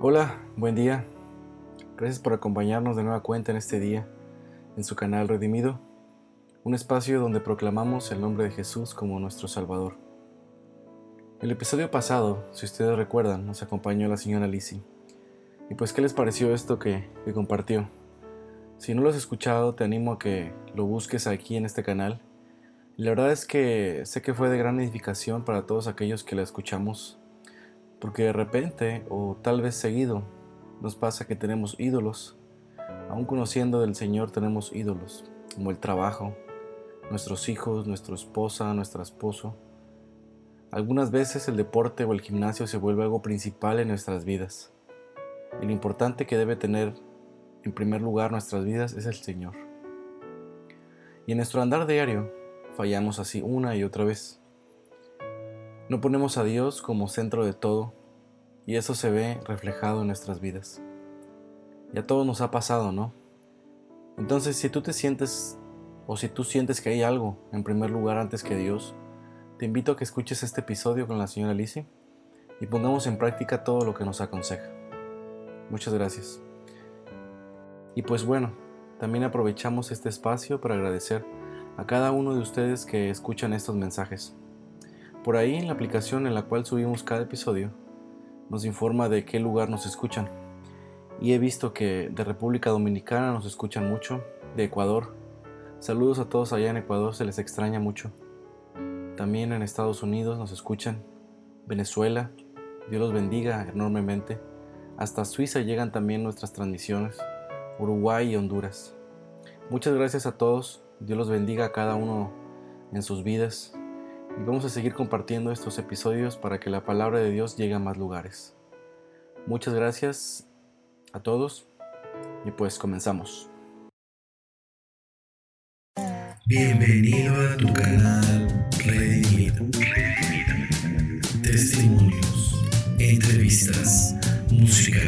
Hola, buen día. Gracias por acompañarnos de nueva cuenta en este día en su canal Redimido, un espacio donde proclamamos el nombre de Jesús como nuestro Salvador. El episodio pasado, si ustedes recuerdan, nos acompañó la señora Lizzie. Y pues, ¿qué les pareció esto que, que compartió? Si no lo has escuchado, te animo a que lo busques aquí en este canal. la verdad es que sé que fue de gran edificación para todos aquellos que la escuchamos, porque de repente, o tal vez seguido, nos pasa que tenemos ídolos. Aún conociendo del Señor tenemos ídolos, como el trabajo, nuestros hijos, nuestra esposa, nuestro esposo. Algunas veces el deporte o el gimnasio se vuelve algo principal en nuestras vidas. Y lo importante que debe tener en primer lugar nuestras vidas es el Señor. Y en nuestro andar diario fallamos así una y otra vez. No ponemos a Dios como centro de todo y eso se ve reflejado en nuestras vidas. Y a todos nos ha pasado, ¿no? Entonces, si tú te sientes o si tú sientes que hay algo en primer lugar antes que Dios, te invito a que escuches este episodio con la señora Lizzie y pongamos en práctica todo lo que nos aconseja. Muchas gracias. Y pues bueno, también aprovechamos este espacio para agradecer a cada uno de ustedes que escuchan estos mensajes. Por ahí en la aplicación en la cual subimos cada episodio, nos informa de qué lugar nos escuchan. Y he visto que de República Dominicana nos escuchan mucho, de Ecuador. Saludos a todos allá en Ecuador, se les extraña mucho. También en Estados Unidos nos escuchan, Venezuela, Dios los bendiga enormemente. Hasta Suiza llegan también nuestras transmisiones. Uruguay y Honduras. Muchas gracias a todos, Dios los bendiga a cada uno en sus vidas y vamos a seguir compartiendo estos episodios para que la palabra de Dios llegue a más lugares. Muchas gracias a todos y pues comenzamos. Bienvenido a tu canal Redimido. Testimonios, entrevistas, música,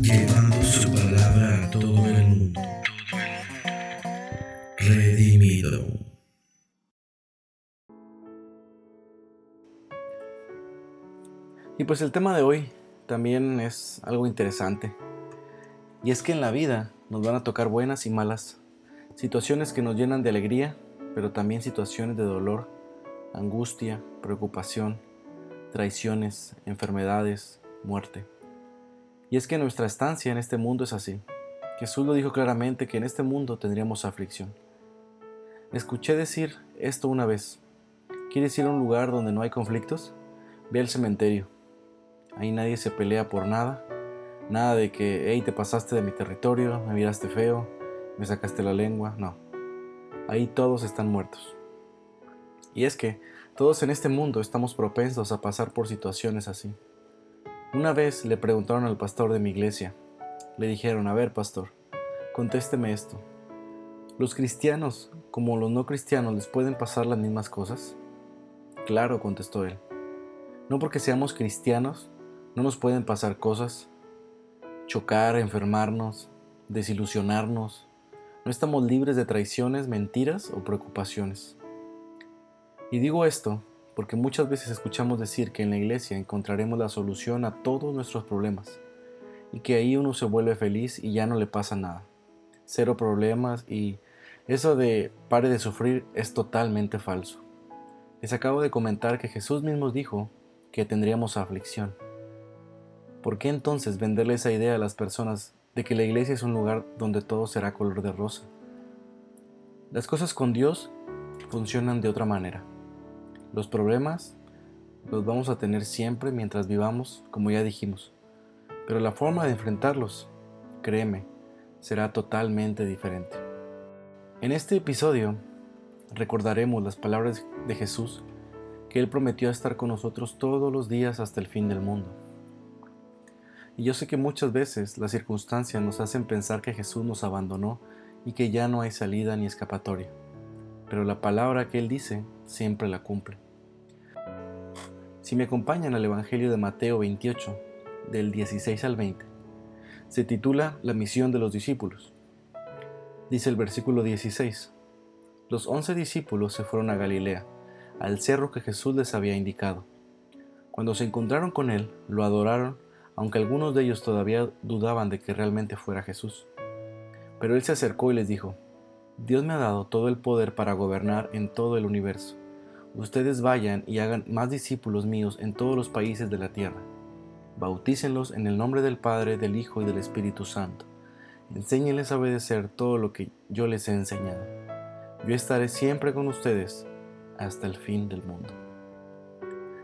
llevando su palabra a todo el Y pues el tema de hoy también es algo interesante. Y es que en la vida nos van a tocar buenas y malas, situaciones que nos llenan de alegría, pero también situaciones de dolor, angustia, preocupación, traiciones, enfermedades, muerte. Y es que nuestra estancia en este mundo es así. Jesús lo dijo claramente que en este mundo tendríamos aflicción. Escuché decir esto una vez. ¿Quieres ir a un lugar donde no hay conflictos? Ve al cementerio. Ahí nadie se pelea por nada. Nada de que, hey, te pasaste de mi territorio, me miraste feo, me sacaste la lengua. No. Ahí todos están muertos. Y es que todos en este mundo estamos propensos a pasar por situaciones así. Una vez le preguntaron al pastor de mi iglesia, le dijeron, a ver pastor, contésteme esto. ¿Los cristianos, como los no cristianos, les pueden pasar las mismas cosas? Claro, contestó él. No porque seamos cristianos, no nos pueden pasar cosas, chocar, enfermarnos, desilusionarnos. No estamos libres de traiciones, mentiras o preocupaciones. Y digo esto porque muchas veces escuchamos decir que en la iglesia encontraremos la solución a todos nuestros problemas y que ahí uno se vuelve feliz y ya no le pasa nada. Cero problemas y eso de pare de sufrir es totalmente falso. Les acabo de comentar que Jesús mismo dijo que tendríamos aflicción. ¿Por qué entonces venderle esa idea a las personas de que la iglesia es un lugar donde todo será color de rosa? Las cosas con Dios funcionan de otra manera. Los problemas los vamos a tener siempre mientras vivamos, como ya dijimos, pero la forma de enfrentarlos, créeme, será totalmente diferente. En este episodio recordaremos las palabras de Jesús que Él prometió estar con nosotros todos los días hasta el fin del mundo. Y yo sé que muchas veces las circunstancias nos hacen pensar que Jesús nos abandonó y que ya no hay salida ni escapatoria pero la palabra que Él dice siempre la cumple. Si me acompañan al Evangelio de Mateo 28, del 16 al 20, se titula La misión de los discípulos. Dice el versículo 16, Los once discípulos se fueron a Galilea, al cerro que Jesús les había indicado. Cuando se encontraron con Él, lo adoraron, aunque algunos de ellos todavía dudaban de que realmente fuera Jesús. Pero él se acercó y les dijo, Dios me ha dado todo el poder para gobernar en todo el universo. Ustedes vayan y hagan más discípulos míos en todos los países de la tierra. Bautícenlos en el nombre del Padre, del Hijo y del Espíritu Santo. Enséñenles a obedecer todo lo que yo les he enseñado. Yo estaré siempre con ustedes hasta el fin del mundo.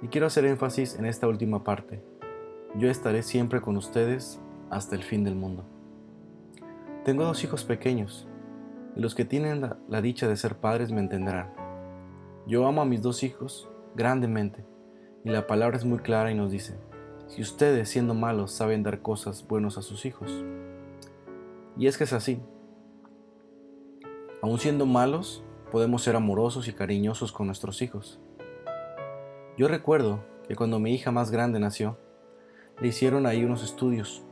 Y quiero hacer énfasis en esta última parte. Yo estaré siempre con ustedes hasta el fin del mundo. Tengo dos hijos pequeños, y los que tienen la, dicha de ser padres me entenderán. Yo amo a mis dos hijos grandemente, y la palabra es muy clara y nos dice, si ustedes siendo malos saben dar cosas buenas a sus hijos. Y es que es así. Aun siendo malos, podemos ser amorosos y cariñosos con nuestros hijos. Yo recuerdo que cuando mi hija más grande nació, le hicieron ahí unos estudios.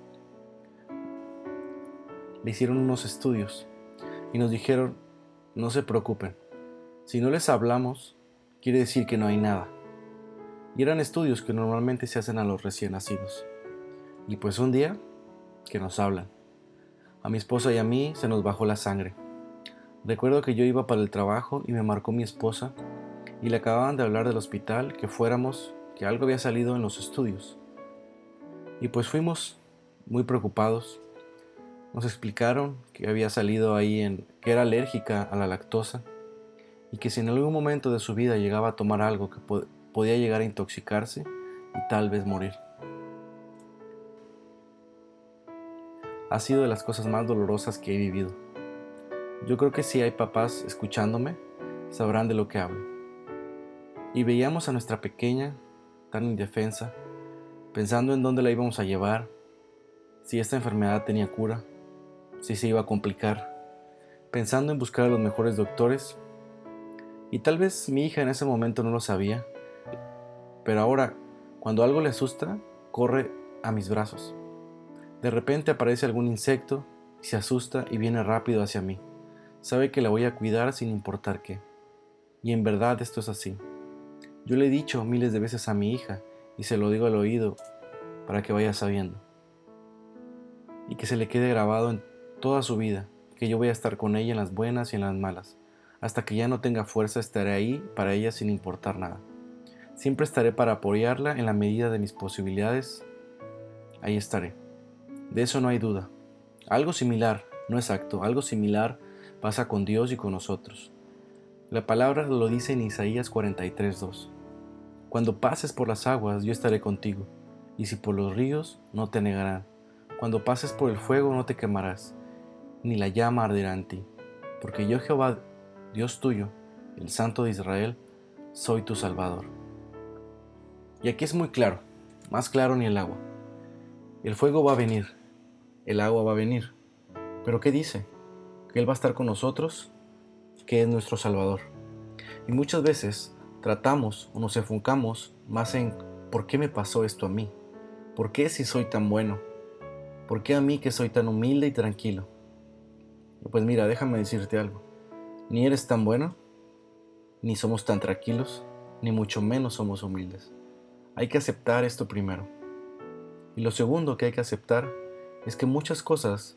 Le hicieron unos estudios y nos dijeron, no se preocupen, si no les hablamos, quiere decir que no hay nada. Y eran estudios que normalmente se hacen a los recién nacidos. Y pues un día, que nos hablan. A mi esposa y a mí se nos bajó la sangre. Recuerdo que yo iba para el trabajo y me marcó mi esposa y le acababan de hablar del hospital que fuéramos, que algo había salido en los estudios. Y pues fuimos muy preocupados. Nos explicaron que había salido ahí en que era alérgica a la lactosa y que si en algún momento de su vida llegaba a tomar algo que podía llegar a intoxicarse y tal vez morir. Ha sido de las cosas más dolorosas que he vivido. Yo creo que si hay papás escuchándome, sabrán de lo que hablo. Y veíamos a nuestra pequeña, tan indefensa, pensando en dónde la íbamos a llevar, si esta enfermedad tenía cura, si se iba a complicar, pensando en buscar a los mejores doctores y tal vez mi hija en ese momento no lo sabía, pero ahora, cuando algo le asusta, corre a mis brazos. De repente aparece algún insecto, se asusta y viene rápido hacia mí. Sabe que la voy a cuidar sin importar qué. Y en verdad esto es así. Yo le he dicho miles de veces a mi hija y se lo digo al oído para que vaya sabiendo. Y que se le quede grabado en toda su vida, que yo voy a estar con ella en las buenas y en las malas hasta que ya no tenga fuerza estaré ahí para ella sin importar nada. Siempre estaré para apoyarla en la medida de mis posibilidades. Ahí estaré. De eso no hay duda. Algo similar, no exacto, algo similar pasa con Dios y con nosotros. La palabra lo dice en Isaías 43:2. Cuando pases por las aguas, yo estaré contigo, y si por los ríos, no te negarán. Cuando pases por el fuego, no te quemarás, ni la llama arderá en ti, porque yo Jehová Dios tuyo, el Santo de Israel, soy tu Salvador. Y aquí es muy claro, más claro ni el agua. El fuego va a venir, el agua va a venir. Pero ¿qué dice? Que Él va a estar con nosotros, que es nuestro Salvador. Y muchas veces tratamos o nos enfocamos más en ¿por qué me pasó esto a mí? ¿Por qué si soy tan bueno? ¿Por qué a mí que soy tan humilde y tranquilo? Pues mira, déjame decirte algo. Ni eres tan bueno, ni somos tan tranquilos, ni mucho menos somos humildes. Hay que aceptar esto primero. Y lo segundo que hay que aceptar es que muchas cosas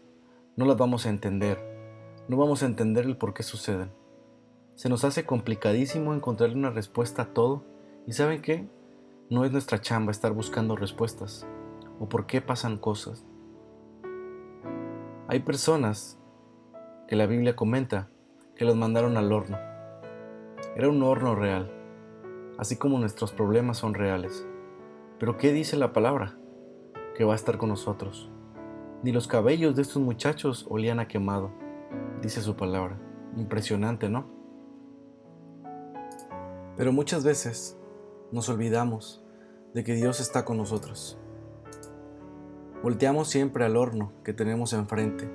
no las vamos a entender, no vamos a entender el por qué suceden. Se nos hace complicadísimo encontrarle una respuesta a todo y ¿saben qué? No es nuestra chamba estar buscando respuestas o por qué pasan cosas. Hay personas que la Biblia comenta que los mandaron al horno. Era un horno real, así como nuestros problemas son reales. Pero ¿qué dice la palabra? Que va a estar con nosotros. Ni los cabellos de estos muchachos olían a quemado, dice su palabra. Impresionante, ¿no? Pero muchas veces nos olvidamos de que Dios está con nosotros. Volteamos siempre al horno que tenemos enfrente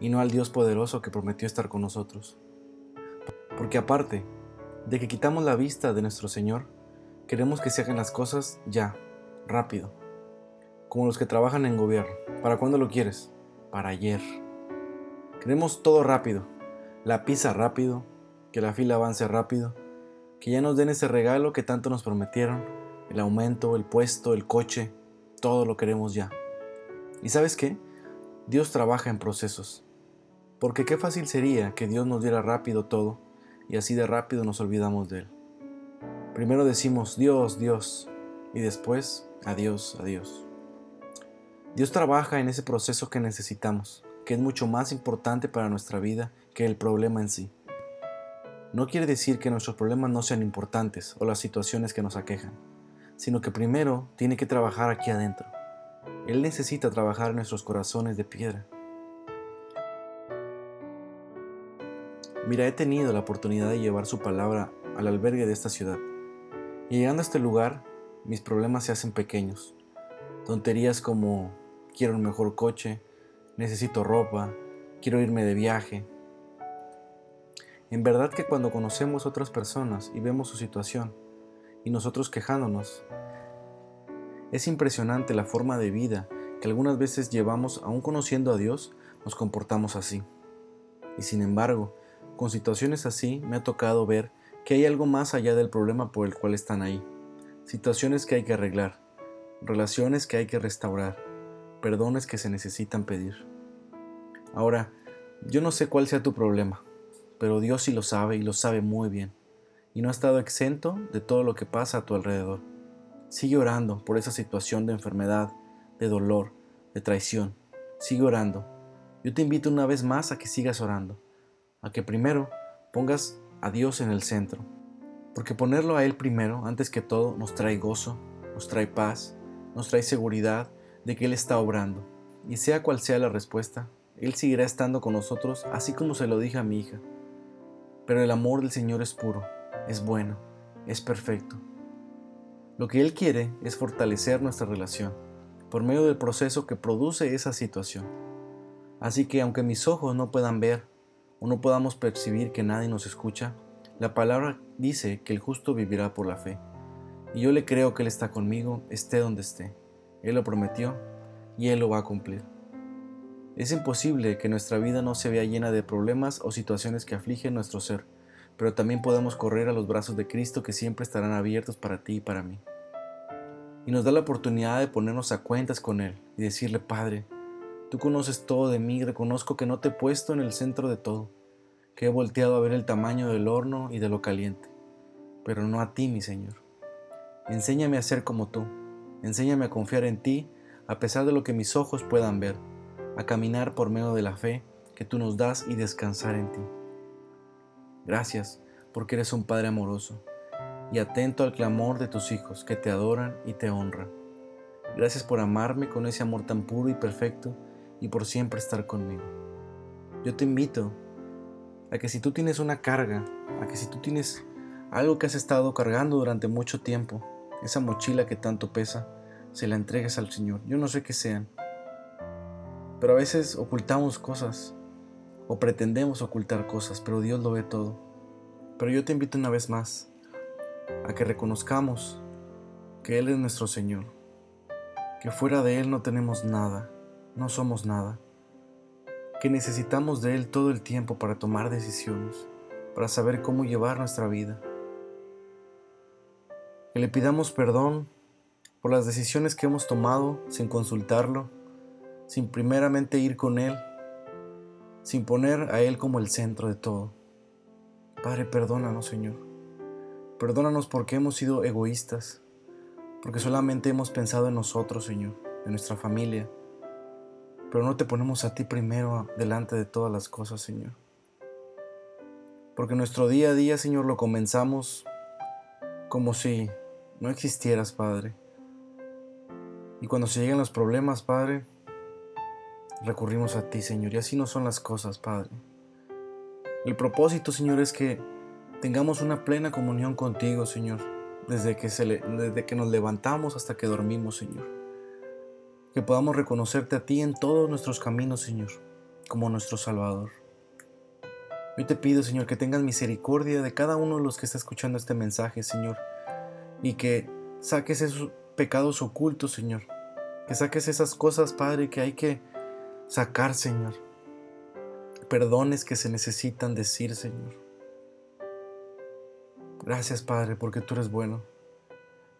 y no al Dios poderoso que prometió estar con nosotros. Porque aparte de que quitamos la vista de nuestro Señor, queremos que se hagan las cosas ya, rápido. Como los que trabajan en gobierno. ¿Para cuándo lo quieres? Para ayer. Queremos todo rápido. La pizza rápido, que la fila avance rápido, que ya nos den ese regalo que tanto nos prometieron, el aumento, el puesto, el coche, todo lo queremos ya, ¿Y sabes qué? Dios trabaja en procesos. Porque qué fácil sería que Dios nos diera rápido todo y así de rápido nos olvidamos de Él. Primero decimos Dios, Dios y después adiós, adiós. Dios trabaja en ese proceso que necesitamos, que es mucho más importante para nuestra vida que el problema en sí. No quiere decir que nuestros problemas no sean importantes o las situaciones que nos aquejan, sino que primero tiene que trabajar aquí adentro. Él necesita trabajar en nuestros corazones de piedra. Mira, he tenido la oportunidad de llevar su palabra al albergue de esta ciudad. Y llegando a este lugar, mis problemas se hacen pequeños. Tonterías como quiero un mejor coche, necesito ropa, quiero irme de viaje. En verdad que cuando conocemos a otras personas y vemos su situación, y nosotros quejándonos, es impresionante la forma de vida que algunas veces llevamos aún conociendo a Dios, nos comportamos así. Y sin embargo, con situaciones así me ha tocado ver que hay algo más allá del problema por el cual están ahí. Situaciones que hay que arreglar, relaciones que hay que restaurar, perdones que se necesitan pedir. Ahora, yo no sé cuál sea tu problema, pero Dios sí lo sabe y lo sabe muy bien, y no ha estado exento de todo lo que pasa a tu alrededor. Sigue orando por esa situación de enfermedad, de dolor, de traición. Sigue orando. Yo te invito una vez más a que sigas orando, a que primero pongas a Dios en el centro, porque ponerlo a Él primero, antes que todo, nos trae gozo, nos trae paz, nos trae seguridad de que Él está obrando. Y sea cual sea la respuesta, Él seguirá estando con nosotros, así como se lo dije a mi hija. Pero el amor del Señor es puro, es bueno, es perfecto. Lo que Él quiere es fortalecer nuestra relación por medio del proceso que produce esa situación. Así que aunque mis ojos no puedan ver o no podamos percibir que nadie nos escucha, la palabra dice que el justo vivirá por la fe. Y yo le creo que Él está conmigo, esté donde esté. Él lo prometió y Él lo va a cumplir. Es imposible que nuestra vida no se vea llena de problemas o situaciones que afligen nuestro ser pero también podemos correr a los brazos de Cristo que siempre estarán abiertos para ti y para mí. Y nos da la oportunidad de ponernos a cuentas con Él y decirle, Padre, tú conoces todo de mí, reconozco que no te he puesto en el centro de todo, que he volteado a ver el tamaño del horno y de lo caliente, pero no a ti, mi Señor. Enséñame a ser como tú, enséñame a confiar en ti a pesar de lo que mis ojos puedan ver, a caminar por medio de la fe que tú nos das y descansar en ti. Gracias porque eres un Padre amoroso y atento al clamor de tus hijos que te adoran y te honran. Gracias por amarme con ese amor tan puro y perfecto y por siempre estar conmigo. Yo te invito a que si tú tienes una carga, a que si tú tienes algo que has estado cargando durante mucho tiempo, esa mochila que tanto pesa, se la entregues al Señor. Yo no sé qué sean, pero a veces ocultamos cosas o pretendemos ocultar cosas, pero Dios lo ve todo. Pero yo te invito una vez más a que reconozcamos que Él es nuestro Señor, que fuera de Él no tenemos nada, no somos nada, que necesitamos de Él todo el tiempo para tomar decisiones, para saber cómo llevar nuestra vida. Que le pidamos perdón por las decisiones que hemos tomado sin consultarlo, sin primeramente ir con Él sin poner a Él como el centro de todo. Padre, perdónanos, Señor. Perdónanos porque hemos sido egoístas, porque solamente hemos pensado en nosotros, Señor, en nuestra familia, pero no te ponemos a ti primero delante de todas las cosas, Señor. Porque nuestro día a día, Señor, lo comenzamos como si no existieras, Padre. Y cuando se llegan los problemas, Padre, recurrimos a ti, Señor, y así no son las cosas, Padre. El propósito, Señor, es que tengamos una plena comunión contigo, Señor, desde que, desde que nos levantamos hasta que dormimos, Señor. Que podamos reconocerte a ti en todos nuestros caminos, Señor, como nuestro Salvador. Hoy te pido, Señor, que tengas misericordia de cada uno de los que está escuchando este mensaje, Señor, y que saques esos pecados ocultos, Señor. Que saques esas cosas, Padre, que hay que sacar, Señor. Perdones que se necesitan decir, Señor. Gracias, Padre, porque tú eres bueno.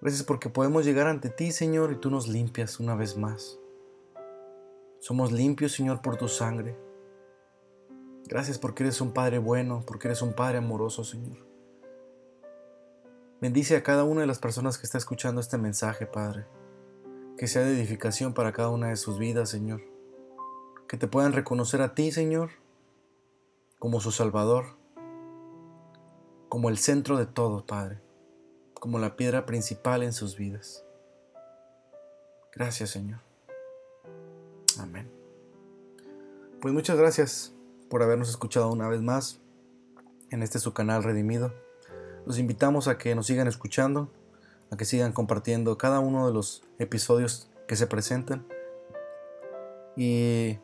Gracias porque podemos llegar ante ti, Señor, y tú nos limpias una vez más. Somos limpios, Señor, por tu sangre. Gracias porque eres un Padre bueno, porque eres un Padre amoroso, Señor. Bendice a cada una de las personas que está escuchando este mensaje, Padre. Que sea de edificación para cada una de sus vidas, Señor. Que te puedan reconocer a ti, Señor, como su Salvador, como el centro de todo, Padre, como la piedra principal en sus vidas. Gracias, Señor. Amén. Pues muchas gracias por habernos escuchado una vez más en este su canal Redimido. Los invitamos a que nos sigan escuchando, a que sigan compartiendo cada uno de los episodios que se presentan y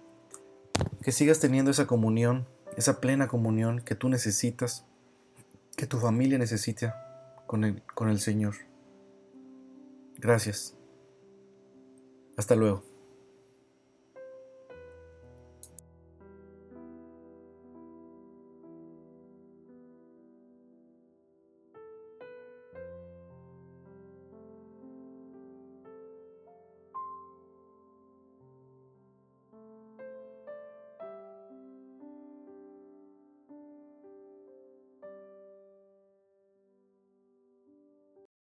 que sigas teniendo esa comunión, esa plena comunión que tú necesitas, que tu familia necesita con el, con el Señor. Gracias. Hasta luego.